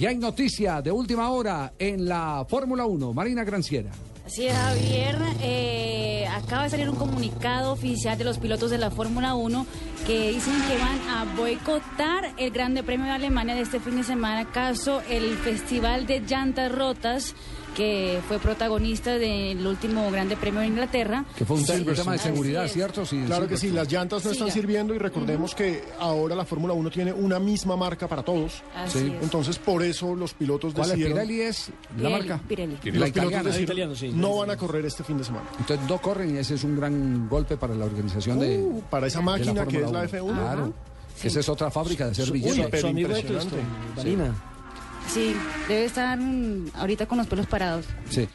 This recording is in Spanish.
Y hay noticia de última hora en la Fórmula 1. Marina Granciera. Así es, Javier. Eh, acaba de salir un comunicado oficial de los pilotos de la Fórmula 1 que dicen que van a boicotar el Grande Premio de Alemania de este fin de semana, caso el Festival de Llantas Rotas que fue protagonista del último Grande Premio de Inglaterra. Que fue un, Sí, tema de seguridad. ¿cierto? Sí, Claro que sí, las llantas no están sirviendo y recordemos que ahora la Fórmula 1 tiene una misma marca para todos. Así Sí. es. Entonces, por eso los pilotos ¿Cuál es decidieron... Pirelli es la Pirelli, marca? Pirelli. La los italiana. pilotos decidieron, no van a correr este fin de semana. Entonces no corren y ese es un gran golpe para la organización de, Uh, para esa de la máquina que es la 1. F1. Claro. Esa es otra fábrica de hacer Uy, billetes. pero impresionante. Sí, debe estar ahorita con los pelos parados. Sí.